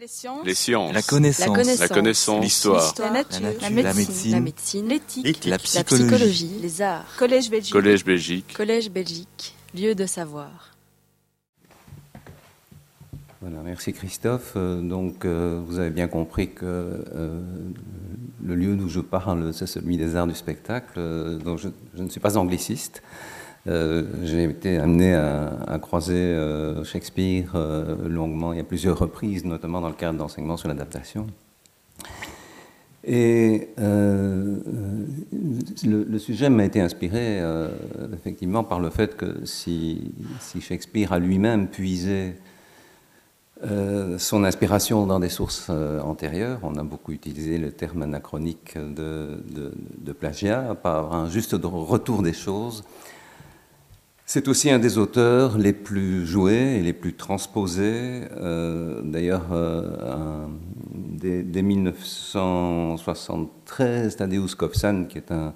Les sciences. Les sciences. La connaissance. La connaissance. L'histoire. La nature. La nature. La La médecine. L'éthique. La La psychologie. Les arts. Collège Belgique. Collège Belgique. Collège Belgique. Lieu de savoir. Voilà, merci Christophe. Euh, donc, euh, vous avez bien compris que euh, le lieu d'où je parle, c'est celui des arts du spectacle. Donc, je, je ne suis pas angliciste. Euh, J'ai été amené à, croiser euh, Shakespeare euh, longuement, il y a plusieurs reprises, notamment dans le cadre d'enseignement sur l'adaptation. Et le, sujet m'a été inspiré effectivement par le fait que si, Shakespeare a lui-même puisé son inspiration dans des sources antérieures, on a beaucoup utilisé le terme anachronique de, de, plagiat, par un juste retour des choses. C'est aussi un des auteurs les plus joués et les plus transposés. Euh, D'ailleurs, euh, dès, dès 1973, Tadeusz Kowsan, qui est un,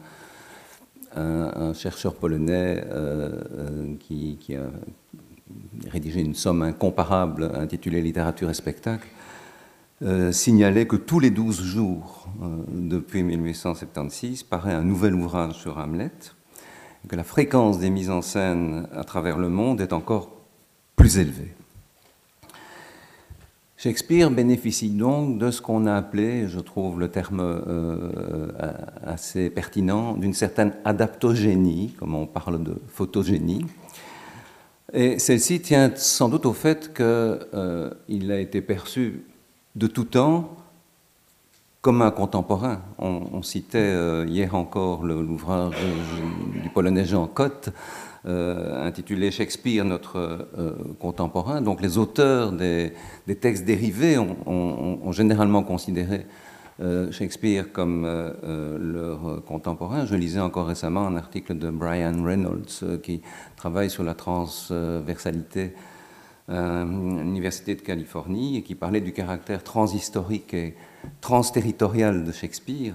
chercheur polonais euh, qui, qui a rédigé une somme incomparable intitulée Littérature et spectacle, signalait que tous les 12 jours, depuis 1876, paraît un nouvel ouvrage sur Hamlet, et que la fréquence des mises en scène à travers le monde est encore plus élevée. Shakespeare bénéficie donc de ce qu'on a appelé, je trouve le terme euh, assez pertinent, d'une certaine adaptogénie, comme on parle de photogénie. Et celle-ci tient sans doute au fait qu'il euh, a été perçu de tout temps comme un contemporain. On, citait euh, hier encore l'ouvrage du polonais Jean Cotte, euh, intitulé Shakespeare, notre euh, contemporain. Donc les auteurs des, textes dérivés ont, généralement considéré Shakespeare comme leur contemporain. Je lisais encore récemment un article de Brian Reynolds qui travaille sur la transversalité à l'Université de Californie et qui parlait du caractère transhistorique et transterritorial de Shakespeare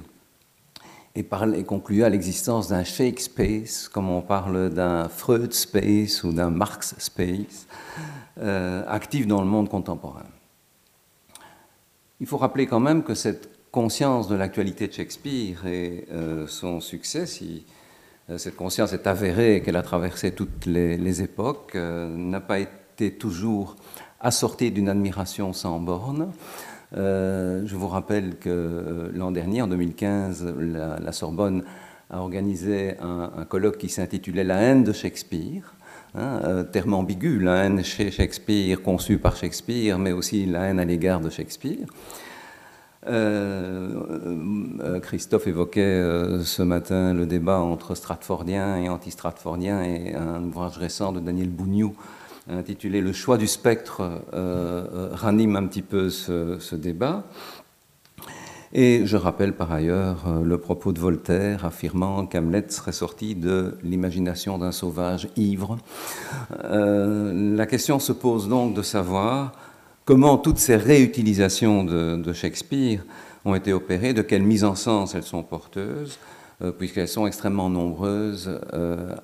et, concluait à l'existence d'un Shake Space, comme on parle d'un Freud Space ou d'un Marx Space, euh, actif dans le monde contemporain. Il faut rappeler quand même que cette conscience de l'actualité de Shakespeare et euh, son succès, si euh, cette conscience est avérée qu'elle a traversé toutes les, époques, n'a pas été toujours assortie d'une admiration sans borne. Euh, je vous rappelle que euh, l'an dernier, en 2015, la, Sorbonne a organisé un, colloque qui s'intitulait La haine de Shakespeare. Hein, euh, terme ambigu, la haine chez Shakespeare, conçue par Shakespeare, mais aussi la haine à l'égard de Shakespeare. Christophe évoquait ce matin le débat entre Stratfordien et anti-Stratfordien et un ouvrage récent de Daniel Bougnou intitulé Le choix du spectre euh, euh, ranime un petit peu ce, débat. Et je rappelle par ailleurs euh, le propos de Voltaire affirmant qu'Hamlet serait sorti de l'imagination d'un sauvage ivre. La question se pose donc de savoir comment toutes ces réutilisations de, Shakespeare ont été opérées, de quelle mise en sens elles sont porteuses, puisqu'elles sont extrêmement nombreuses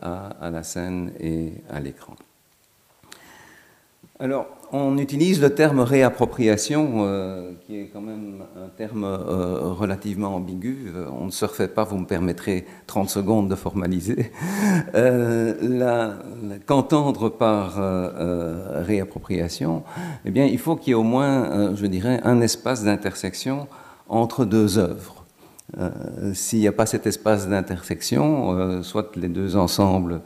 à la scène et à l'écran. Alors, on utilise le terme réappropriation, euh, qui est quand même un terme euh, relativement ambigu. Euh, On ne se refait pas, vous me permettrez 30 secondes de formaliser. Qu'entendre par réappropriation Eh bien, il faut qu'il y ait au moins, je dirais, un espace d'intersection entre deux œuvres. S'il n'y a pas cet espace d'intersection, soit les deux ensembles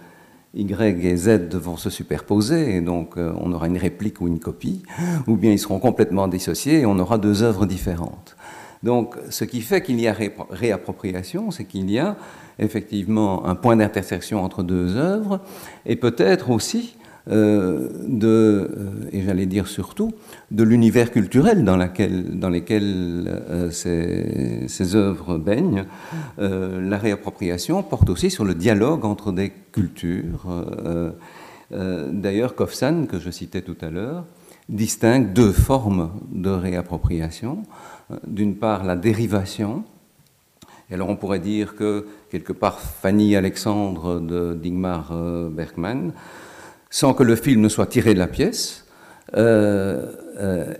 y et Z vont se superposer, et donc euh, on aura une réplique ou une copie, ou bien ils seront complètement dissociés et on aura deux œuvres différentes. Donc ce qui fait qu'il y a ré- réappropriation, c'est qu'il y a effectivement un point d'intersection entre deux œuvres, et peut-être aussi euh, euh, et j'allais dire surtout, de l'univers culturel dans, laquelle, dans lequel euh, ces, œuvres baignent. La réappropriation porte aussi sur le dialogue entre des cultures. D'ailleurs, Kofsan, que je citais tout à l'heure, distingue deux formes de réappropriation. D'une part, la dérivation. Alors on pourrait dire que, quelque part, Fanny Alexandre de Digmar Bergman sans que le film ne soit tiré de la pièce, euh,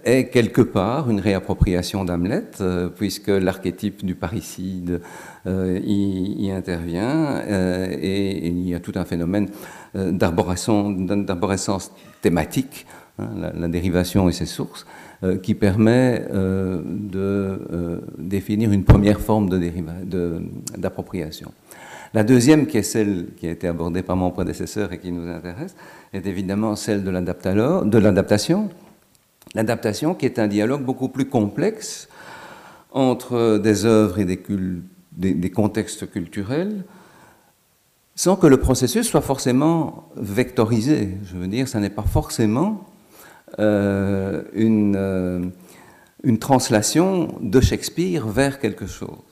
est quelque part une réappropriation d'Hamlet, puisque l'archétype du parricide y, intervient, et, il y a tout un phénomène d'arborescence thématique, hein, la, dérivation et ses sources, qui permet de définir une première forme d'appropriation. La deuxième, qui est celle qui a été abordée par mon prédécesseur et qui nous intéresse, est évidemment celle de l'adaptation. L'adaptation qui est un dialogue beaucoup plus complexe entre des œuvres et des, contextes culturels, sans que le processus soit forcément vectorisé. Je veux dire, ça n'est pas forcément euh, euh, une translation de Shakespeare vers quelque chose.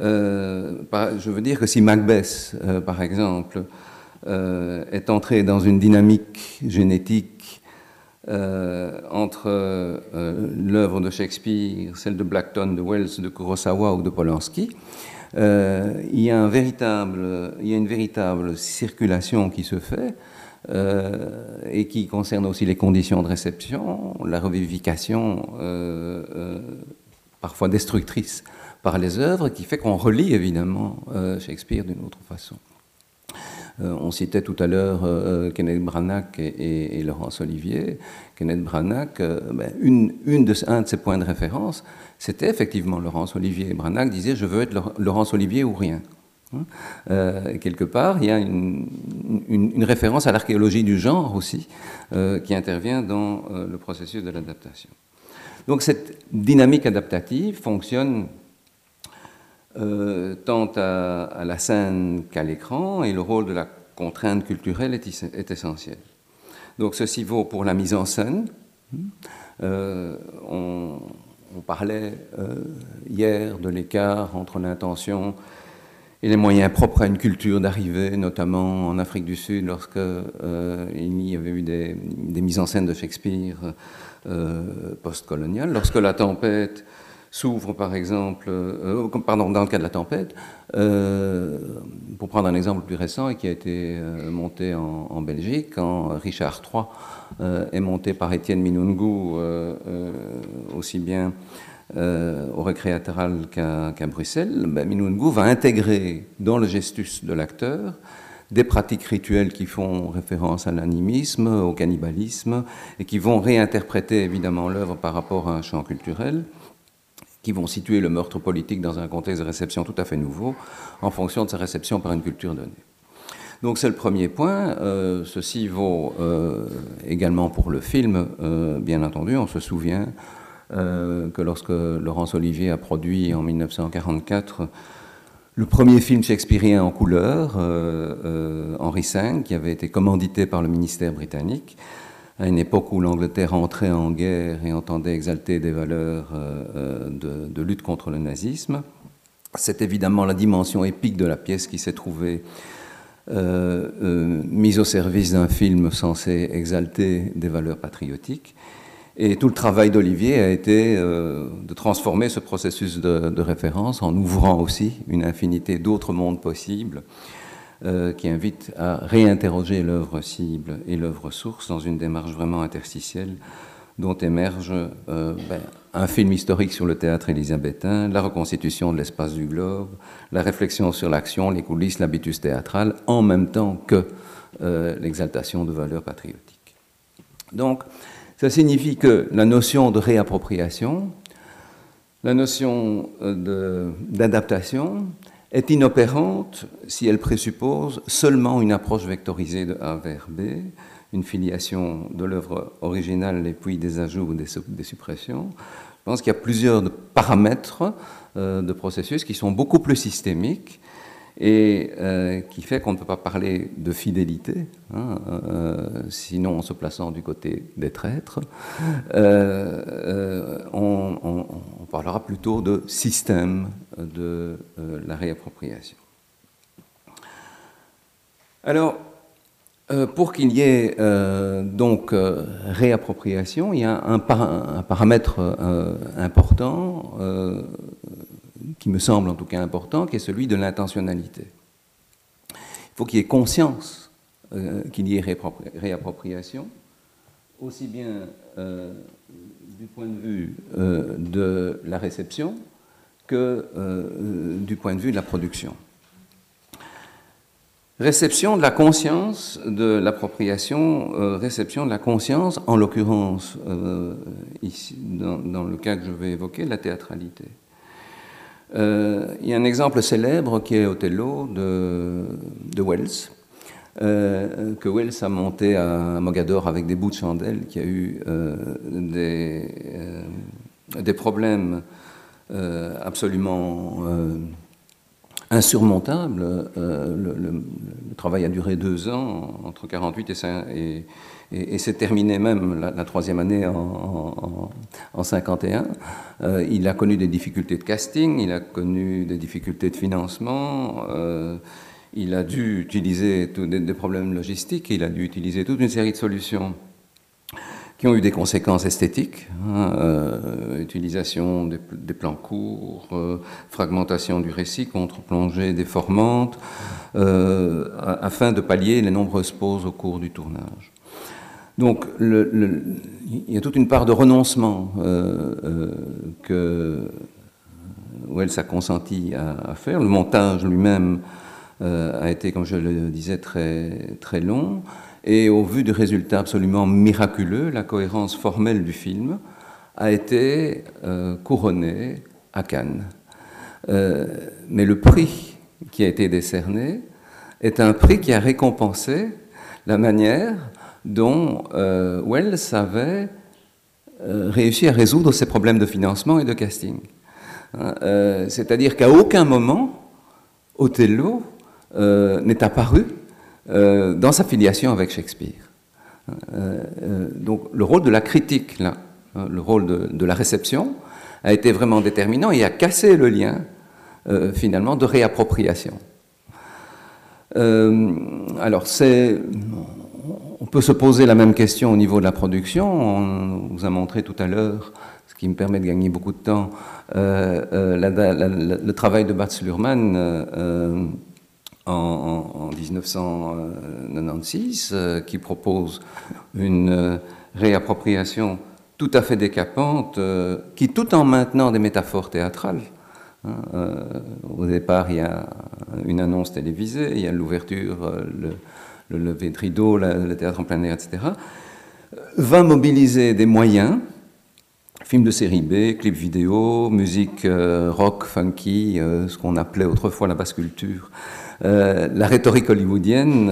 Euh, je veux dire que si Macbeth, euh, par exemple, euh, est entré dans une dynamique génétique entre l'œuvre de Shakespeare, celle de Blackton, de Wells, de Kurosawa ou de Polanski, il, y a il y a une véritable circulation qui se fait et qui concerne aussi les conditions de réception, la revivification parfois destructrice par les œuvres, qui fait qu'on relit évidemment euh, Shakespeare d'une autre façon. Euh, on citait tout à l'heure euh, Kenneth Branagh et, Laurence Olivier. Kenneth Branagh, ben, une, de, un de ses points de référence, c'était effectivement Laurence Olivier. Branagh disait Je veux être Laurence Olivier ou rien. Hein? quelque part, il y a une référence à l'archéologie du genre aussi, qui intervient dans le processus de l'adaptation. Donc cette dynamique adaptative fonctionne euh, tant à, la scène qu'à l'écran, et le rôle de la contrainte culturelle est, essentiel. Donc ceci vaut pour la mise en scène. Euh, on, parlait euh, hier de l'écart entre l'intention et les moyens propres à une culture d'arrivée, notamment en Afrique du Sud, lorsque il y avait eu des, des, mises en scène de Shakespeare post-coloniales. Lorsque la tempête s'ouvre par exemple, euh, pardon, dans le cas de la tempête, euh, pour prendre un exemple plus récent et qui a été euh, monté en, Belgique, quand Richard III est monté par Étienne Minungu aussi bien au récréatéral qu'à Bruxelles, ben, Minungu va intégrer dans le gestus de l'acteur des pratiques rituelles qui font référence à l'animisme, au cannibalisme, et qui vont réinterpréter évidemment l'œuvre par rapport à un champ culturel qui vont situer le meurtre politique dans un contexte de réception tout à fait nouveau, en fonction de sa réception par une culture donnée. Donc c'est le premier point. Euh, ceci vaut euh, également pour le film, euh, bien entendu. On se souvient que lorsque Laurence Olivier a produit en 1944 le premier film shakespearien en couleur, Henri V, qui avait été commandité par le ministère britannique, à une époque où l'Angleterre entrait en guerre et entendait exalter des valeurs euh, euh, de, lutte contre le nazisme. C'est évidemment la dimension épique de la pièce qui s'est trouvée euh, mise au service d'un film censé exalter des valeurs patriotiques. Et tout le travail d'Olivier a été de transformer ce processus de, référence en ouvrant aussi une infinité d'autres mondes possibles euh, qui invite à réinterroger l'œuvre cible et l'œuvre source dans une démarche vraiment interstitielle dont émerge euh, ben, un film historique sur le théâtre élisabétain, la reconstitution de l'espace du globe, la réflexion sur l'action, les coulisses, l'habitus théâtral, en même temps que euh, l'exaltation de valeurs patriotiques. Donc, ça signifie que la notion de réappropriation, la notion d'adaptation, est inopérante si elle présuppose seulement une approche vectorisée de A vers B, une filiation de l'œuvre originale et puis des ajouts ou des, suppressions. Je pense qu'il y a plusieurs paramètres euh, de processus qui sont beaucoup plus systémiques et euh, qui fait qu'on ne peut pas parler de fidélité, hein, euh, sinon en se plaçant du côté des traîtres. on, parlera plutôt de système de euh, la réappropriation. Alors, euh, pour qu'il y ait euh, donc réappropriation, il y a un, paramètre important, qui me semble en tout cas important, qui est celui de l'intentionnalité. Il faut qu'il y ait conscience qu'il y ait réappropriation, aussi bien du point de vue de la réception que du point de vue de la production. Réception de la conscience de l'appropriation, réception de la conscience, en l'occurrence, ici, dans, le cas que je vais évoquer, la théâtralité. Euh, il y a un exemple célèbre qui est Othello de, de Wells, euh, que Wells a monté à Mogador avec des bouts de chandelle, qui a eu euh, des, des, problèmes absolument insurmontables. Le, travail a duré deux ans, entre 48 et, 5, et c'est terminé même la, troisième année en, en, 51. Euh, il a connu des difficultés de casting, il a connu des difficultés de financement, euh, il a dû utiliser des, problèmes logistiques, il a dû utiliser toute une série de solutions qui ont eu des conséquences esthétiques, hein, euh, utilisation des, plans courts, fragmentation du récit, contre-plongée déformante, afin de pallier les nombreuses pauses au cours du tournage. Donc, il y a toute une part de renoncement euh, euh, que Wells a consenti à, faire. Le montage lui-même euh, a été, comme je le disais, très, très long. Et au vu du résultat absolument miraculeux, la cohérence formelle du film a été couronnée à Cannes. mais le prix qui a été décerné est un prix qui a récompensé la manière dont euh, Wells avait euh, réussi à résoudre ses problèmes de financement et de casting. Hein, euh, c'est-à-dire qu'à aucun moment, Othello n'est apparu dans sa filiation avec Shakespeare. donc le rôle de la critique, là, hein, le rôle de, la réception, a été vraiment déterminant et a cassé le lien finalement de réappropriation. alors c'est on peut se poser la même question au niveau de la production. On vous a montré tout à l'heure, ce qui me permet de gagner beaucoup de temps, euh, euh, le travail de Bats Luhrmann euh, en, 1996, qui propose une réappropriation tout à fait décapante, qui tout en maintenant des métaphores théâtrales, hein, au départ, il y a une annonce télévisée, il y a l'ouverture, le, le lever de rideau, le théâtre en plein air, etc., va mobiliser des moyens, films de série B, clips vidéo, musique euh, rock, funky, euh, ce qu'on appelait autrefois la basse culture, euh, la rhétorique hollywoodienne,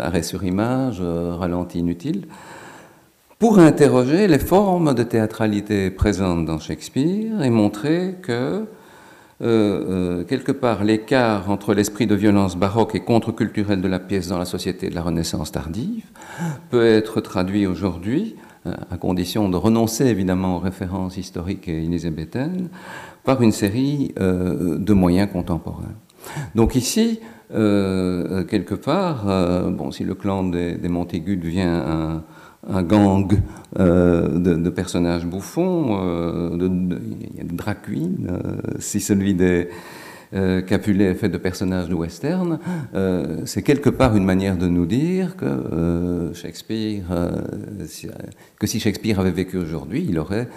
arrêt sur image, ralenti inutile, pour interroger les formes de théâtralité présentes dans Shakespeare et montrer que quelque part l'écart entre l'esprit de violence baroque et contre-culturel de la pièce dans la société de la Renaissance tardive peut être traduit aujourd'hui, à condition de renoncer évidemment aux références historiques et élisabéthaines, par une série de moyens contemporains. Donc ici, quelque part, bon, si le clan des, des devient un gang euh, de, personnages bouffons, euh, il y a des drag euh, si celui des Capulet est fait de personnages de western, c'est quelque part une manière de nous dire que Shakespeare, que si Shakespeare avait vécu aujourd'hui, il aurait,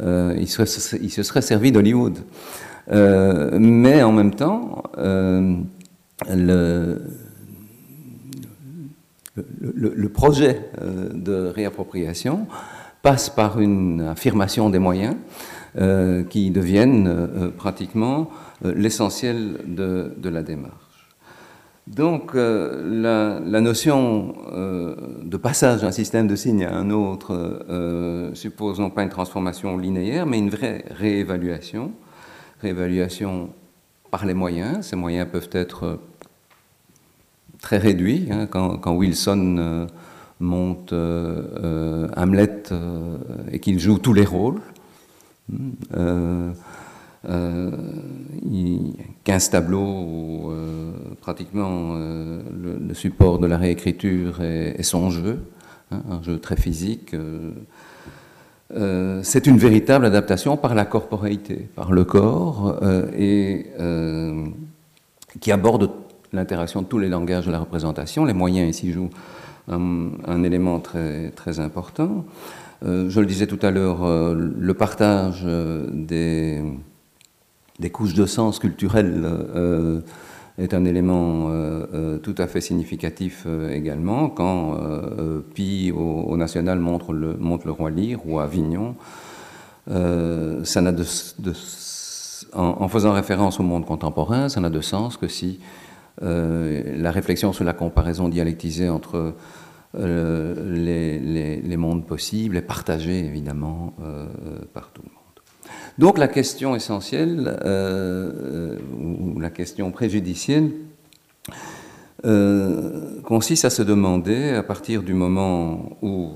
il, se serait servi d'Hollywood. mais en même temps, le projet euh, de réappropriation passe par une affirmation des moyens euh, qui deviennent euh, pratiquement l'essentiel de, la démarche. Donc la, notion de passage d'un système de signes à un autre suppose non pas une transformation linéaire, mais une vraie réévaluation. Réévaluation par les moyens. Ces moyens peuvent être très réduit. Hein, quand, Wilson euh, monte euh, euh, Hamlet et qu'il joue tous les rôles. il 15 tableaux où pratiquement le, support de la réécriture est, son jeu, hein, un jeu très physique. c'est une véritable adaptation par la corporéité, par le corps, et qui aborde l'interaction de tous les langages de la représentation. Les moyens ici jouent un, élément très, très important. je le disais tout à l'heure, le partage des, des, couches de sens culturelles est un élément tout à fait significatif également. Quand Pi au, National montre le, montre le Roi Lyre ou Avignon, ça n'a en, faisant référence au monde contemporain, ça n'a de sens que si euh, la réflexion sur la comparaison dialectisée entre euh, les, mondes possibles est partagée évidemment euh, par tout le monde. Donc la question essentielle, ou la question préjudicielle, consiste à se demander, à partir du moment où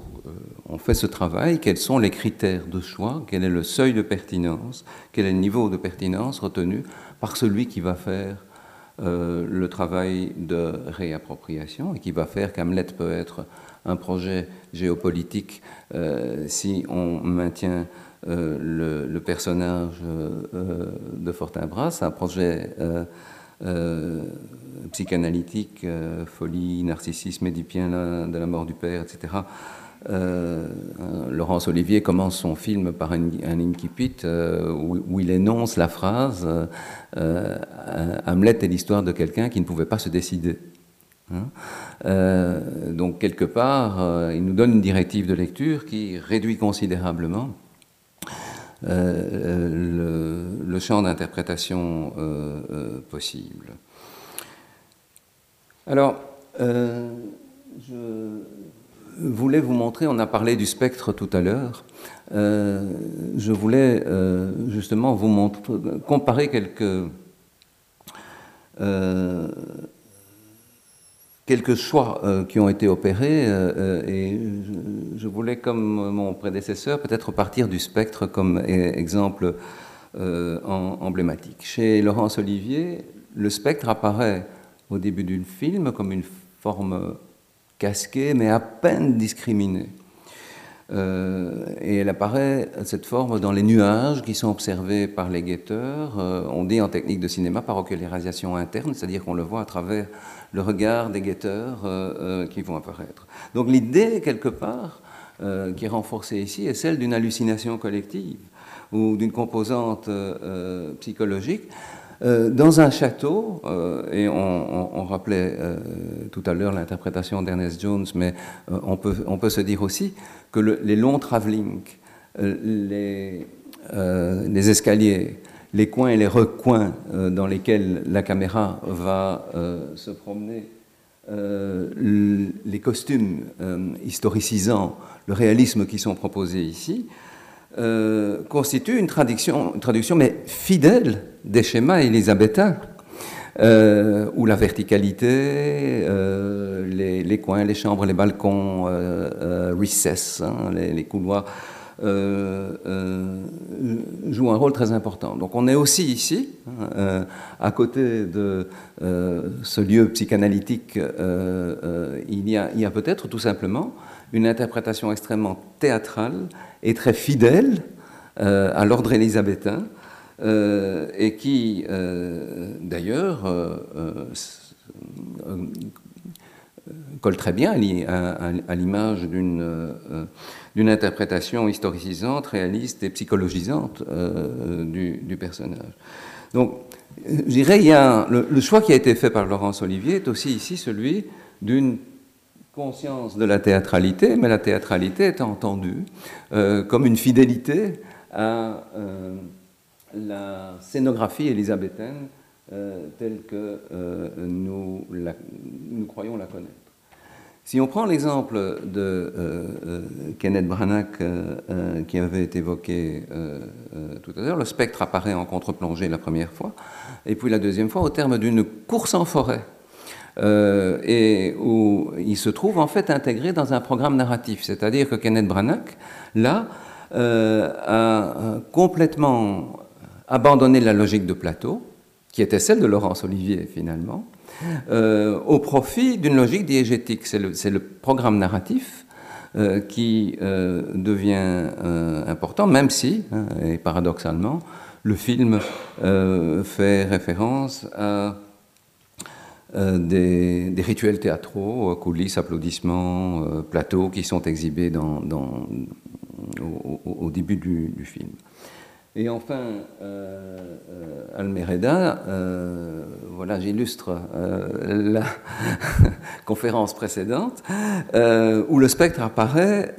on fait ce travail, quels sont les critères de choix, quel est le seuil de pertinence, quel est le niveau de pertinence retenu par celui qui va faire euh, le travail de réappropriation et qui va faire qu'Hamlet peut être un projet géopolitique euh, si on maintient euh, le, personnage de Fortinbras, un projet psychanalytique, folie, narcissisme édipien de la mort du père, etc. Euh, Laurence Olivier commence son film par un, incipit euh, où, il énonce la phrase euh, Hamlet est l'histoire de quelqu'un qui ne pouvait pas se décider. Hein. donc quelque part, il nous donne une directive de lecture qui réduit considérablement le, champ d'interprétation possible. Alors, je voulais vous montrer, on a parlé du spectre tout à l'heure, euh, je voulais euh, justement vous montrer, comparer quelques, euh, quelques choix qui ont été opérés et je, voulais, comme mon prédécesseur, peut-être partir du spectre comme e-, exemple emblématique. Chez Laurence Olivier, le spectre apparaît au début du film comme une forme casquée, mais à peine discriminée. Euh, et elle apparaît, cette forme, dans les nuages qui sont observés par les guetteurs. Euh, on dit en technique de cinéma par ocularisation interne, c'est-à-dire qu'on le voit à travers le regard des guetteurs euh, qui vont apparaître. Donc l'idée, quelque part, qui est renforcée ici, est celle d'une hallucination collective ou d'une composante psychologique euh, dans un château, euh, et on, rappelait euh, tout à l'heure l'interprétation d'Ernest Jones, mais on, peut, on peut se dire aussi que les longs travelling, les, les, escaliers, les coins et les recoins dans lesquels la caméra va se promener, les costumes historicisants, le réalisme qui sont proposés ici, euh, constitue une traduction, traduction, mais fidèle des schémas élisabétains, euh, où la verticalité, euh, les, coins, les chambres, les balcons, recess, hein, les, couloirs, jouent un rôle très important. Donc on est aussi ici, hein, à côté de ce lieu psychanalytique, il y a peut-être tout simplement une interprétation extrêmement théâtrale et très fidèle euh, à l'ordre élisabétain, euh, et qui, euh, d'ailleurs, colle très bien à, l'image d'une interprétation historicisante, réaliste et psychologisante du, personnage. Donc, je dirais, le, le, choix qui a été fait par Laurence Olivier est aussi ici celui d'une conscience de la théâtralité, mais la théâtralité est entendue euh, comme une fidélité à euh, la scénographie élisabéthaine euh, telle que nous, croyons la connaître. Si on prend l'exemple de Kenneth Branagh qui avait été évoqué tout à l'heure, le spectre apparaît en contre-plongée la première fois, et puis la deuxième fois au terme d'une course en forêt euh, et où il se trouve en fait intégré dans un programme narratif. C'est-à-dire que Kenneth Branagh, là, euh, a complètement abandonné la logique de plateau, qui était celle de Laurence Olivier finalement, euh, au profit d'une logique diégétique. C'est le, programme narratif qui devient important, même si, hein, et paradoxalement, le film fait référence à euh, des, rituels théâtraux, euh, coulisses, applaudissements, euh, plateaux qui sont exhibés au, début du, film. Et enfin, Almereda, voilà, j'illustre la conférence précédente, où le spectre apparaît,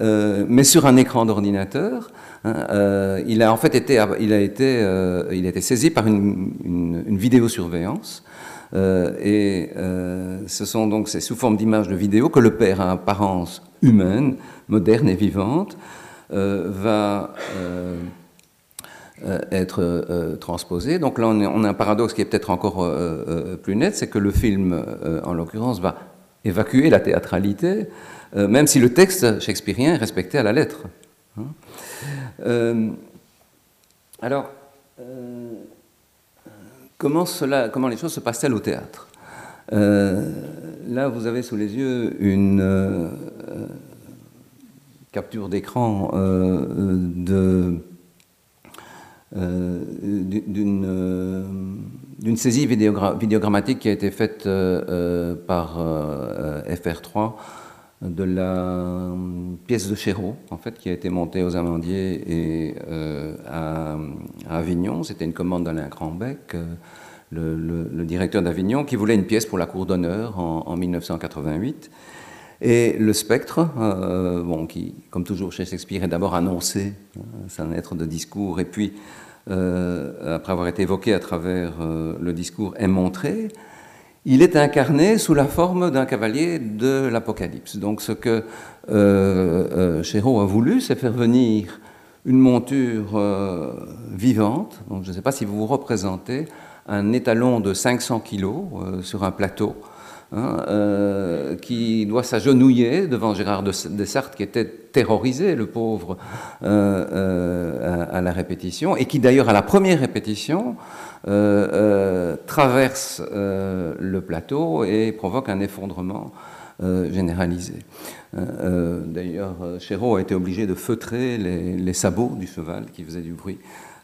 mais sur un écran d'ordinateur. Hein, il a en fait été, il a été, il a été saisi par une, une vidéosurveillance euh, et euh, ce sont donc c'est sous forme d'images de vidéo que le père à apparence humaine, moderne et vivante, euh, va être transposé. Donc là, on, a un paradoxe qui est peut-être encore plus net, c'est que le film, en l'occurrence, va évacuer la théâtralité, même si le texte shakespearien est respecté à la lettre. Hein. alors, Comment, les choses se passent-elles au théâtre euh, Là, vous avez sous les yeux une euh, capture d'écran euh, d'une saisie vidéogrammatique qui a été faite par FR3 de la pièce de Chéreau, en fait, qui a été montée aux Amandiers et euh, à, Avignon. C'était une commande d'Alain Grandbec, euh, le, directeur d'Avignon, qui voulait une pièce pour la cour d'honneur en, 1988. Et le spectre, euh, bon, qui, comme toujours chez Shakespeare, est d'abord annoncé, hein, c'est un être de discours, et puis, après avoir été évoqué à travers le discours, est montré il est incarné sous la forme d'un cavalier de l'Apocalypse. Donc ce que euh, euh a voulu, c'est faire venir une monture euh, vivante. Je ne sais pas si vous vous représentez un étalon de 500 kilos euh, sur un plateau. Hein, qui doit s'agenouiller devant Gérard de Desartes, qui était terrorisé, le pauvre, à, la répétition, et qui d'ailleurs à la première répétition euh, euh, traverse euh, le plateau et provoque un effondrement généralisé. D'ailleurs, Chéreau a été obligé de feutrer les, sabots du cheval qui faisait du bruit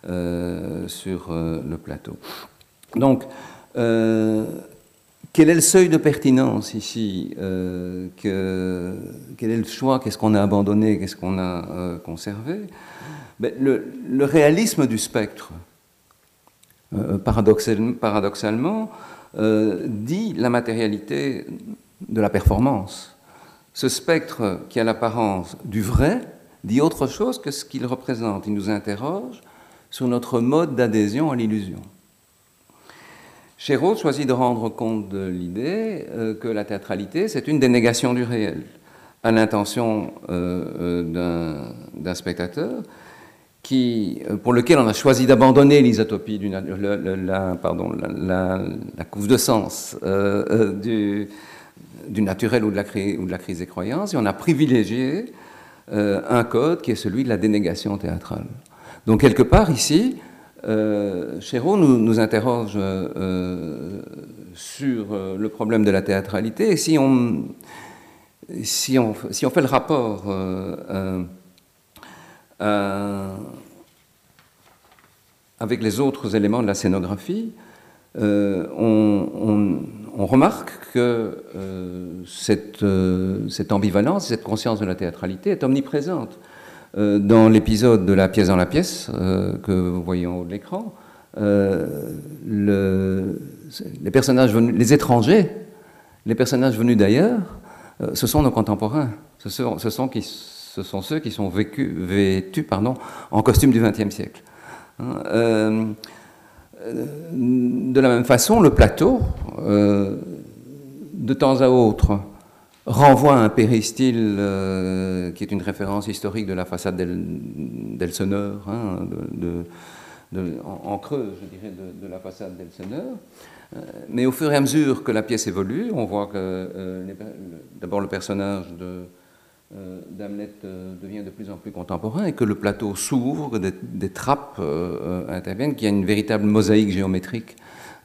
sur le plateau. Donc, quel est le seuil de pertinence ici que, Quel est le choix Qu'est-ce qu'on a abandonné Qu'est-ce qu'on a conservé? Ben, le, réalisme du spectre paradoxalement, euh, dit la matérialité de la performance. Ce spectre qui a l'apparence du vrai dit autre chose que ce qu'il représente. Il nous interroge sur notre mode d'adhésion à l'illusion. Chéreau choisit de rendre compte de l'idée euh, que la théâtralité, c'est une dénégation du réel, à l'intention d'un spectateur, euh, pour lequel on a choisi d'abandonner l'isotopie, la, la, couve de sens euh, euh, du, naturel ou de, la, crise des croyances, et on a privilégié un code qui est celui de la dénégation théâtrale. Donc quelque part ici, euh, Chéreau nous, interroge sur le problème de la théâtralité, et si on fait le rapport euh, avec les autres éléments de la scénographie, euh, on, remarque que euh, cette, ambivalence, cette conscience de la théâtralité est omniprésente. dans l'épisode de la pièce dans la pièce que vous voyez en haut de l'écran, le, les personnages les étrangers, les personnages venus d'ailleurs, ce sont nos contemporains. Ce sont, ce sont ce sont ceux qui sont vêtus pardon, en costume du XXe siècle. Hein, euh, de la même façon, le plateau, euh, de temps à autre, renvoie à un péristyle euh, qui est une référence historique de la façade d'Elseneur, hein, en, creux, je dirais, de, la façade d'Elseneur. mais au fur et à mesure que la pièce évolue, on voit que d'abord le personnage de euh, d'Hamlet euh, devient de plus en plus contemporain et que le plateau s'ouvre, que des, trappes euh, interviennent, qu'il y a une véritable mosaïque géométrique.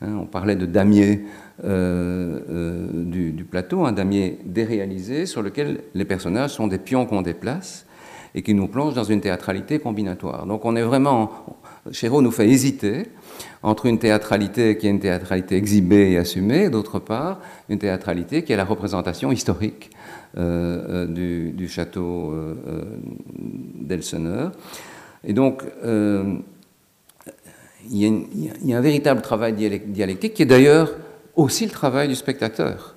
Hein. on parlait de damier du, plateau, un damier déréalisé sur lequel les personnages sont des pions qu'on déplace et qui nous plongent dans une théâtralité combinatoire. Donc on est vraiment, Chéreau nous fait hésiter entre une théâtralité qui est une théâtralité exhibée et assumée, d'autre part, une théâtralité qui est la représentation historique euh, euh, du, château euh, d'Elseneur. Et donc, il y, a un véritable travail dialectique qui est d'ailleurs aussi le travail du spectateur.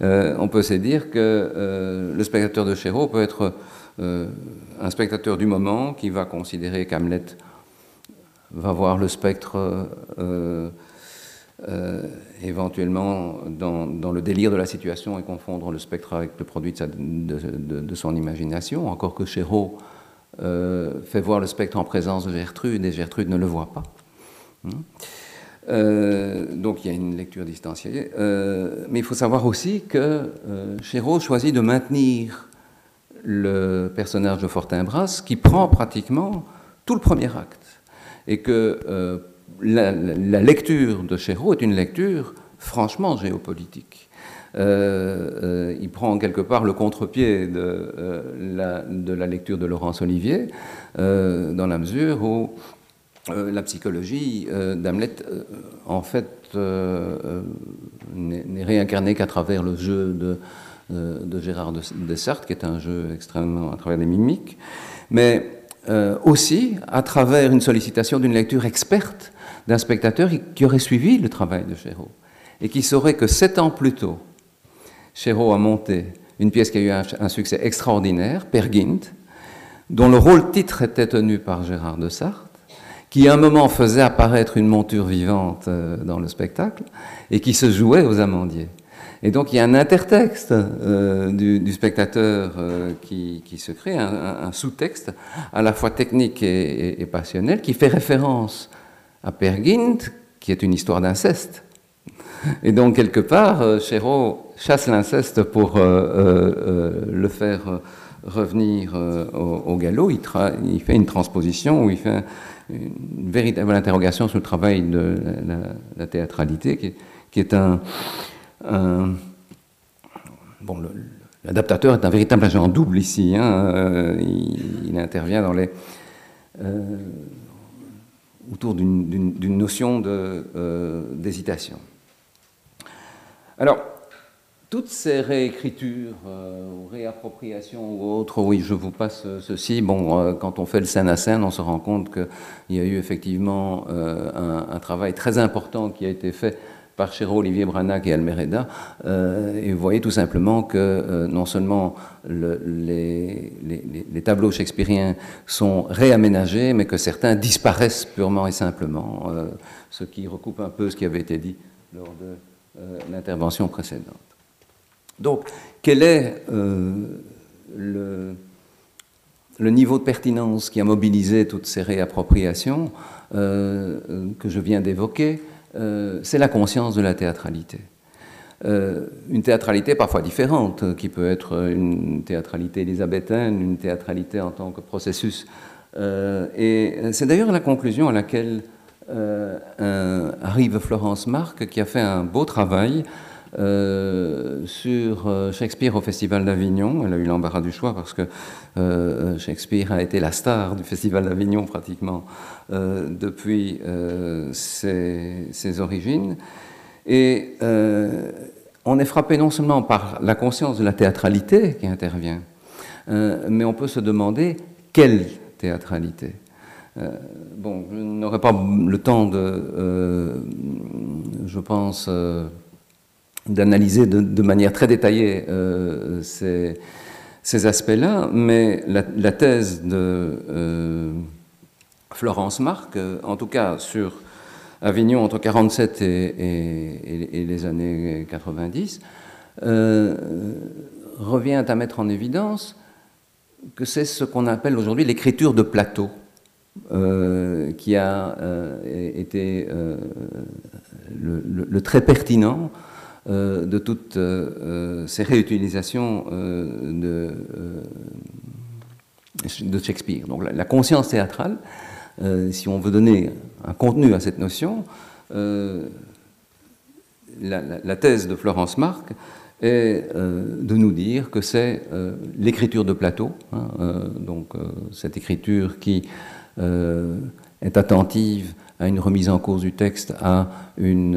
on peut se dire que le spectateur de Chéreau peut être un spectateur du moment qui va considérer qu'Hamlet va voir le spectre euh, euh, éventuellement dans, le délire de la situation et confondre le spectre avec le produit de, son imagination, encore que Chéreau euh, fait voir le spectre en présence de Gertrude et Gertrude ne le voit pas. Hein. donc il y a une lecture distanciée. mais il faut savoir aussi que Chéreau choisit de maintenir le personnage de Fortinbras qui prend pratiquement tout le premier acte et que euh, la, lecture de Chéreau est une lecture franchement géopolitique. Euh, euh, il prend quelque part le contre-pied de, la, de, la, lecture de Laurence Olivier, dans la mesure où la psychologie d'Hamlet, en fait, n'est réincarnée qu'à travers le jeu de, Gérard Dessart, qui est un jeu extrêmement à travers des mimiques. Mais euh, aussi à travers une sollicitation d'une lecture experte d'un spectateur qui aurait suivi le travail de Chéreau et qui saurait que sept ans plus tôt, Chéreau a monté une pièce qui a eu un, succès extraordinaire, Pergint, dont le rôle titre était tenu par Gérard de Sarthe, qui à un moment faisait apparaître une monture vivante euh, dans le spectacle et qui se jouait aux amandiers. Et donc il y a un intertexte euh, du, spectateur euh, qui, se crée, un, sous-texte à la fois technique et, passionnel, qui fait référence à Pergint, qui est une histoire d'inceste. Et donc quelque part, euh, Chéreau chasse l'inceste pour le faire revenir au, galop. Il, fait une transposition où il fait une véritable interrogation sur le travail de la, théâtralité, qui est un bon, l'adaptateur est un véritable agent double ici. Hein, euh, il, intervient dans les, euh, autour d'une notion euh, d'hésitation. Alors, toutes ces réécritures ou réappropriations ou autres, oui, je vous passe ceci. Bon, quand on fait le scène à scène, on se rend compte qu'il y a eu effectivement un, travail très important qui a été fait par Chéreau, Olivier Branac et Almereda. Euh, et vous voyez tout simplement que euh, non seulement les, tableaux shakespeariens sont réaménagés, mais que certains disparaissent purement et simplement, euh, ce qui recoupe un peu ce qui avait été dit lors de l'intervention précédente. Donc, quel est le, le niveau de pertinence qui a mobilisé toutes ces réappropriations que je viens d'évoquer? Euh, c'est la conscience de la théâtralité. Euh, une théâtralité parfois différente, qui peut être une théâtralité élisabéthaine, une théâtralité en tant que processus. Euh, et c'est d'ailleurs la conclusion à laquelle arrive Florence Marc, qui a fait un beau travail euh, sur euh, Shakespeare au Festival d'Avignon. Elle a eu l'embarras du choix parce que euh, Shakespeare a été la star du Festival d'Avignon pratiquement depuis ses, origines. Et on est frappé non seulement par la conscience de la théâtralité qui intervient, mais on peut se demander quelle théâtralité. bon, je n'aurai pas le temps de, je pense, d'analyser de, manière très détaillée euh, ces, aspects-là, mais la, thèse de euh, Florence Marc, en tout cas sur Avignon entre 47 et, les années 90, euh, revient à mettre en évidence que c'est ce qu'on appelle aujourd'hui l'écriture de plateau, qui a été le, très pertinent euh, de toutes euh, ces réutilisations euh, de, de, Shakespeare. Donc la, conscience théâtrale, si on veut donner un contenu à cette notion, la, thèse de Florence Marc est de nous dire que c'est l'écriture de plateau, hein, donc cette écriture qui est attentive à une remise en cause du texte, à une,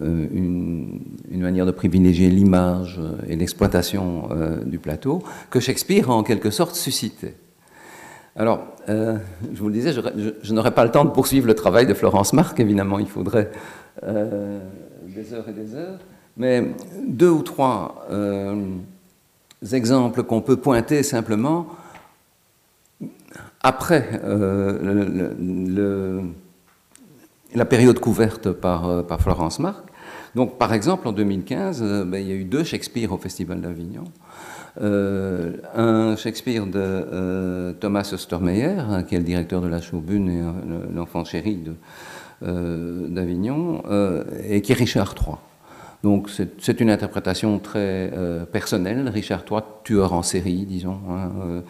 une manière de privilégier l'image et l'exploitation du plateau, que Shakespeare a en quelque sorte suscité. Alors, je vous le disais, je, je, n'aurai pas le temps de poursuivre le travail de Florence Marc, évidemment, il faudrait des heures et des heures, mais deux ou trois exemples qu'on peut pointer simplement après euh, le, la période couverte par, euh, par, Florence Marc. Donc, par exemple, en 2015, euh, ben, il y a eu deux Shakespeare au Festival d'Avignon. un Shakespeare de Thomas Ostermeyer, hein, qui est le directeur de la Schaubühne et l'enfant chéri d'Avignon, et qui est Richard III. Donc c'est une interprétation très euh, personnelle. Richard III, tueur en série, disons, hein, euh,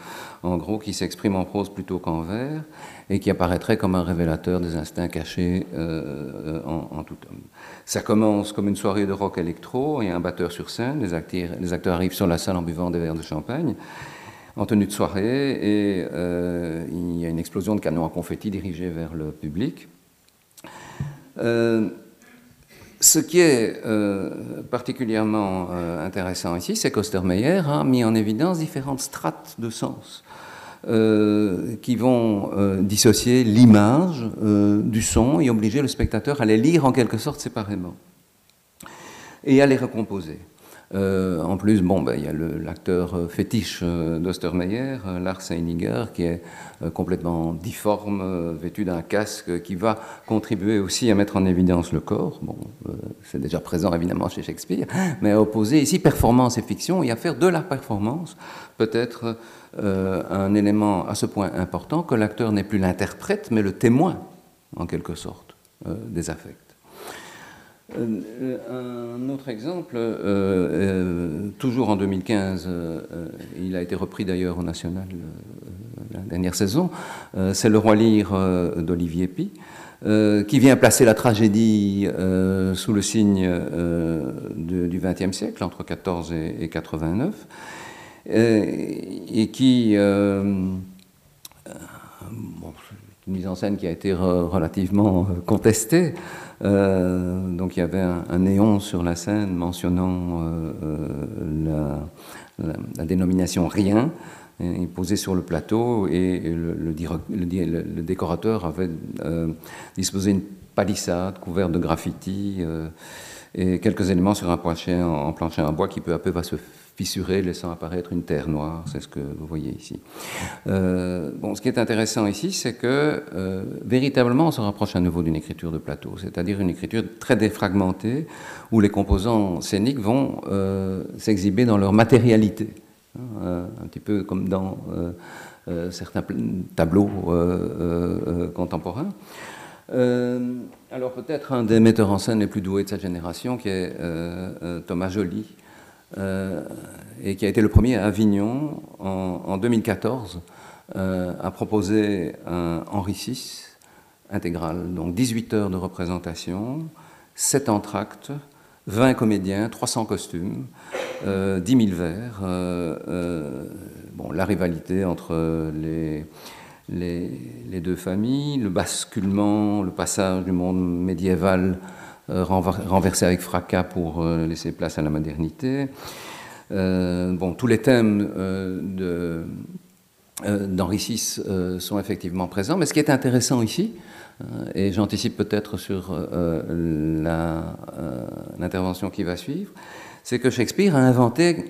en gros, qui s'exprime en prose plutôt qu'en vers, et qui apparaîtrait comme un révélateur des instincts cachés euh, en, tout homme. Ça commence comme une soirée de rock électro, et un batteur sur scène, les acteurs, arrivent sur la salle en buvant des verres de champagne, en tenue de soirée, et il y a une explosion de canons à confetti dirigés vers le public. Ce qui est euh, particulièrement euh, intéressant ici, c'est qu'Ostermeyer a mis en évidence différentes strates de sens euh, qui vont dissocier l'image du son et obliger le spectateur à les lire en quelque sorte séparément et à les recomposer. Euh, en plus, bon, ben, il y a l'acteur euh, fétiche euh, d'Ostermeyer, Lars Heiniger, qui est complètement difforme, vêtu d'un casque, qui va contribuer aussi à mettre en évidence le corps. Bon, c'est déjà présent évidemment chez Shakespeare, mais à opposer ici performance et fiction et à faire de la performance peut-être un élément à ce point important que l'acteur n'est plus l'interprète, mais le témoin, en quelque sorte, des affects. Euh, un autre exemple, euh, euh, toujours en 2015, il a été repris d'ailleurs au National la dernière saison, c'est Le Roi Lyre d'Olivier Pi, qui vient placer la tragédie sous le signe du XXe siècle, entre 14 et, 89, et qui... une mise en scène qui a été relativement contestée, euh, donc il y avait un, néon sur la scène mentionnant euh, euh, la, dénomination rien, il sur le plateau et le, décorateur avait disposé une palissade couverte de graffiti et quelques éléments sur un plancher en, plancher en bois qui peu à peu va se fissuré, laissant apparaître une terre noire. C'est ce que vous voyez ici. Euh, bon, ce qui est intéressant ici, c'est que euh, véritablement, on se rapproche à nouveau d'une écriture de plateau, c'est-à-dire une écriture très défragmentée, où les composants scéniques vont euh, s'exhiber dans leur matérialité, hein, un petit peu comme dans certains tableaux contemporains. Alors peut-être un des metteurs en scène les plus doués de cette génération, qui est Thomas Joly, euh, et qui a été le premier à Avignon en, 2014 euh, à proposer un Henri VI intégral, donc 18 heures de représentation, 7 entractes, 20 comédiens, 300 costumes, 10 000 vers. bon, la rivalité entre les, les, deux familles, le basculement, le passage du monde médiéval euh, renversé avec fracas pour euh, laisser place à la modernité. Euh, bon, tous les thèmes d'Henri VI sont effectivement présents, mais ce qui est intéressant ici, et j'anticipe peut-être sur l'intervention qui va suivre, c'est que Shakespeare a inventé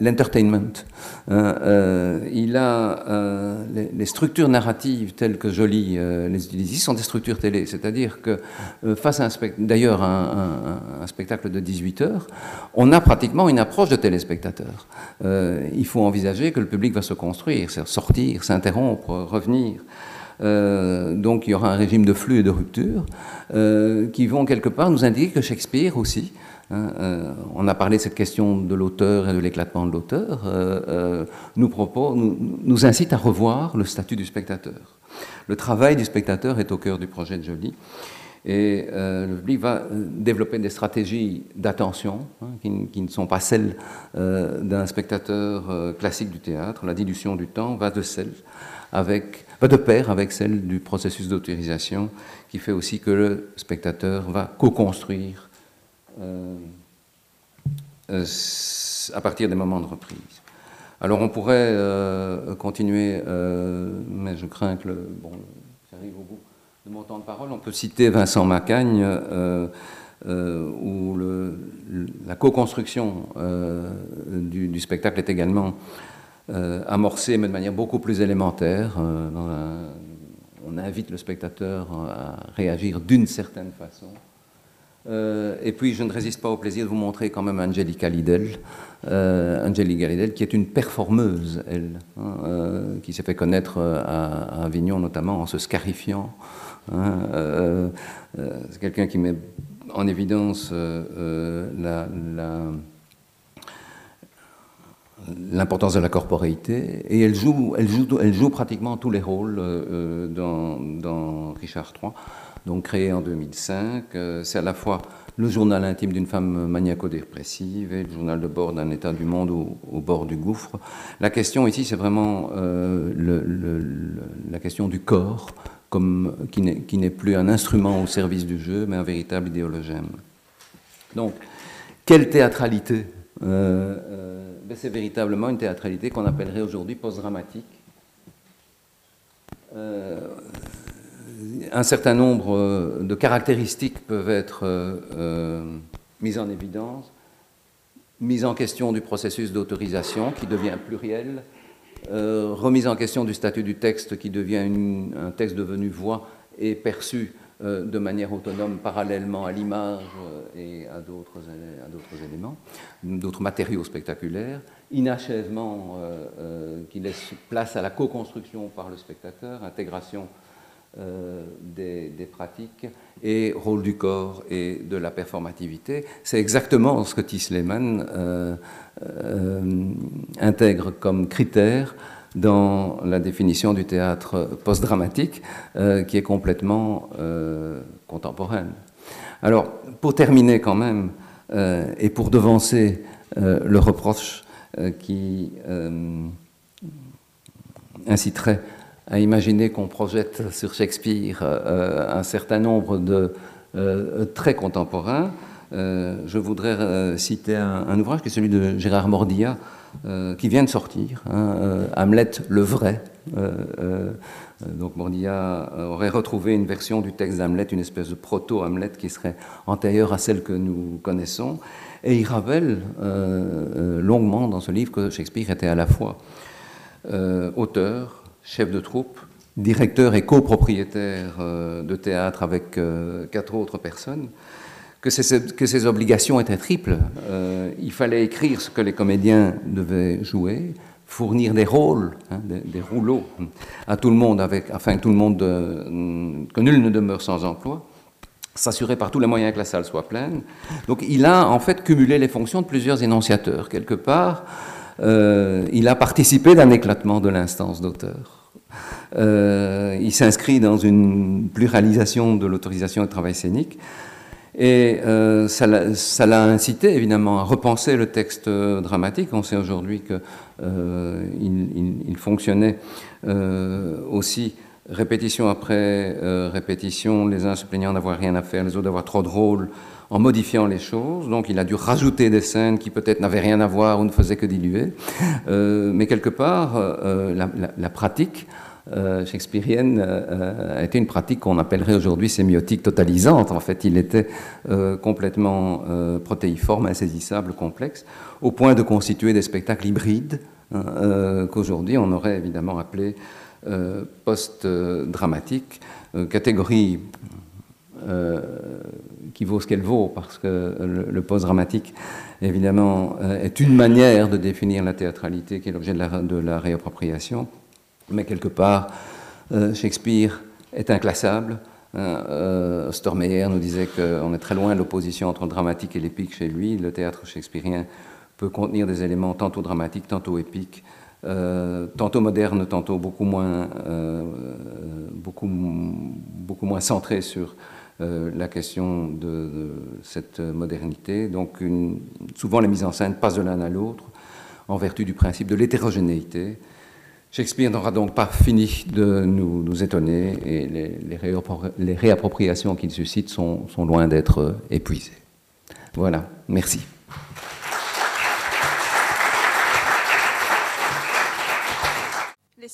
l'entertainment. Euh, euh, il a euh, les, structures narratives telles que Joly les utilise sont des structures télé, c'est-à-dire que face à un d'ailleurs un, un, spectacle de 18 heures, on a pratiquement une approche de téléspectateur. il faut envisager que le public va se construire, sortir, s'interrompre, revenir. donc il y aura un régime de flux et de rupture qui vont quelque part nous indiquer que Shakespeare aussi on a parlé de cette question de l'auteur et de l'éclatement de l'auteur, euh, euh, nous, propose, nous, incite à revoir le statut du spectateur. Le travail du spectateur est au cœur du projet de Joly. Et le public va développer des stratégies d'attention hein, qui, ne sont pas celles d'un spectateur classique du théâtre. La dilution du temps va de celle avec, pas de pair avec celle du processus d'autorisation, qui fait aussi que le spectateur va co-construire euh, euh, à partir des moments de reprise. Alors on pourrait euh, continuer, mais je crains que le, bon, j'arrive au bout de mon temps de parole. On peut citer Vincent Macagne, où la co-construction du, spectacle est également amorcée, mais de manière beaucoup plus élémentaire. on invite le spectateur à réagir d'une certaine façon. Euh, et puis, je ne résiste pas au plaisir de vous montrer quand même Angelica Lidl, euh, Angelica Lidl, qui est une performeuse, elle, hein, euh, qui s'est fait connaître à, Avignon notamment en se scarifiant. Hein, c'est quelqu'un qui met en évidence l'importance de la corporéité, et elle joue, pratiquement tous les rôles dans Richard III donc créé en 2005. Euh, c'est à la fois le journal intime d'une femme maniaco-dépressive et le journal de bord d'un état du monde au, bord du gouffre. La question ici, c'est vraiment euh, la question du corps, qui n'est plus un instrument au service du jeu, mais un véritable idéologème. Donc, quelle théâtralité euh, ben, C'est véritablement une théâtralité qu'on appellerait aujourd'hui post-dramatique un certain nombre euh, de caractéristiques peuvent être euh, euh, mises en évidence, mise en question du processus d'autorisation qui devient pluriel, remise en question du statut du texte qui devient un texte devenu voix et perçu de manière autonome parallèlement à l'image et à d'autres éléments, d'autres matériaux spectaculaires, inachèvement qui laisse place à la co-construction par le spectateur, intégration euh, des, pratiques et rôle du corps et de la performativité. C'est exactement ce que Tisleman euh, euh, intègre comme critère dans la définition du théâtre post-dramatique, qui est complètement contemporaine. Alors, pour terminer quand même, et pour devancer le reproche qui inciterait à imaginer qu'on projette sur Shakespeare euh, un certain nombre de euh, traits contemporains. Euh, je voudrais citer un, ouvrage qui est celui de Gérard Mordilla, qui vient de sortir, hein, Hamlet le vrai. donc Mordilla aurait retrouvé une version du texte d'Hamlet, une espèce de proto-Hamlet qui serait antérieure à celle que nous connaissons. Et il rappelle longuement dans ce livre que Shakespeare était à la fois auteur, chef de troupe, directeur et copropriétaire euh, de théâtre avec euh, quatre autres personnes, que ces, obligations étaient triples. Euh, il fallait écrire ce que les comédiens devaient jouer, fournir des rôles, hein, des, rouleaux à tout le monde, afin que tout le monde, que nul ne demeure sans emploi, s'assurer par tous les moyens que la salle soit pleine. Donc il a en fait cumulé les fonctions de plusieurs énonciateurs. Quelque part, euh, il a participé d'un éclatement de l'instance d'auteur. Euh, il s'inscrit dans une pluralisation de l'autorisation de travail scénique. Et euh, ça l'a incité évidemment à repenser le texte dramatique. On sait aujourd'hui qu'il il, fonctionnait aussi répétition après répétition, les uns se plaignant d'avoir rien à faire, les autres d'avoir trop de rôles, en modifiant les choses. Donc il a dû rajouter des scènes qui peut-être n'avaient rien à voir ou ne faisaient que diluer. Euh, mais quelque part, euh, la, pratique euh, shakespearienne a été une pratique qu'on appellerait aujourd'hui sémiotique totalisante. En fait, il était complètement protéiforme, insaisissable, complexe, au point de constituer des spectacles hybrides hein, qu'aujourd'hui on aurait évidemment appelé post-dramatique, catégorie qui vaut ce qu'elle vaut, parce que le, post-dramatique, évidemment, euh, est une manière de définir la théâtralité qui est l'objet de la, réappropriation. Mais quelque part, euh, Shakespeare est inclassable. Euh, Stormeyer nous disait qu'on est très loin de l'opposition entre le dramatique et l'épique chez lui. Le théâtre shakespearien peut contenir des éléments tantôt dramatiques, tantôt épiques, tantôt modernes, tantôt beaucoup moins, beaucoup, beaucoup moins centrés sur euh, la question de, cette modernité. Donc souvent les mises en scène passent de l'un à l'autre en vertu du principe de l'hétérogénéité. Shakespeare n'aura donc pas fini de nous, étonner et les, réappropriations qu'il suscite sont, sont loin d'être épuisées. Voilà, merci.